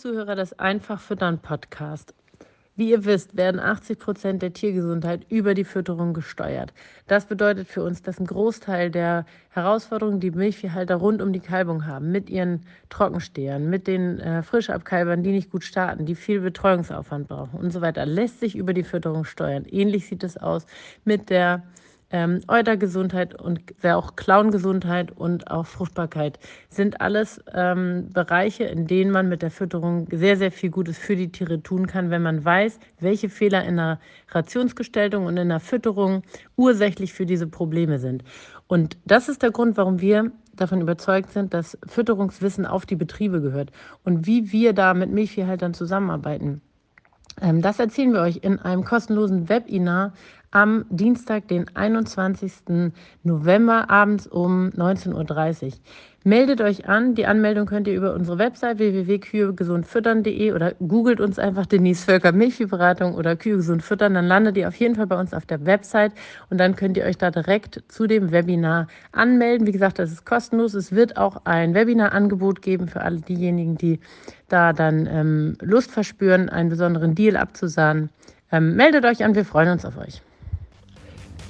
Zuhörer des Einfach Füttern Podcast. Wie ihr wisst, werden 80 Prozent der Tiergesundheit über die Fütterung gesteuert. Das bedeutet für uns, dass ein Großteil der Herausforderungen, die Milchviehhalter rund um die Kalbung haben, mit ihren Trockenstehern, mit den äh, Frischabkalbern, die nicht gut starten, die viel Betreuungsaufwand brauchen und so weiter, lässt sich über die Fütterung steuern. Ähnlich sieht es aus mit der ähm, Eutergesundheit und auch Klauengesundheit und auch Fruchtbarkeit sind alles ähm, Bereiche, in denen man mit der Fütterung sehr, sehr viel Gutes für die Tiere tun kann, wenn man weiß, welche Fehler in der Rationsgestaltung und in der Fütterung ursächlich für diese Probleme sind. Und das ist der Grund, warum wir davon überzeugt sind, dass Fütterungswissen auf die Betriebe gehört und wie wir da mit Milchviehhaltern zusammenarbeiten. Ähm, das erzählen wir euch in einem kostenlosen Webinar am Dienstag, den 21. November abends um 19.30 Uhr. Meldet euch an. Die Anmeldung könnt ihr über unsere Website www.kühegesundfüttern.de oder googelt uns einfach Denise Völker Milchviehberatung oder Kühe gesund füttern. Dann landet ihr auf jeden Fall bei uns auf der Website und dann könnt ihr euch da direkt zu dem Webinar anmelden. Wie gesagt, das ist kostenlos. Es wird auch ein Webinar-Angebot geben für alle diejenigen, die da dann ähm, Lust verspüren, einen besonderen Deal abzusahnen. Ähm, meldet euch an, wir freuen uns auf euch.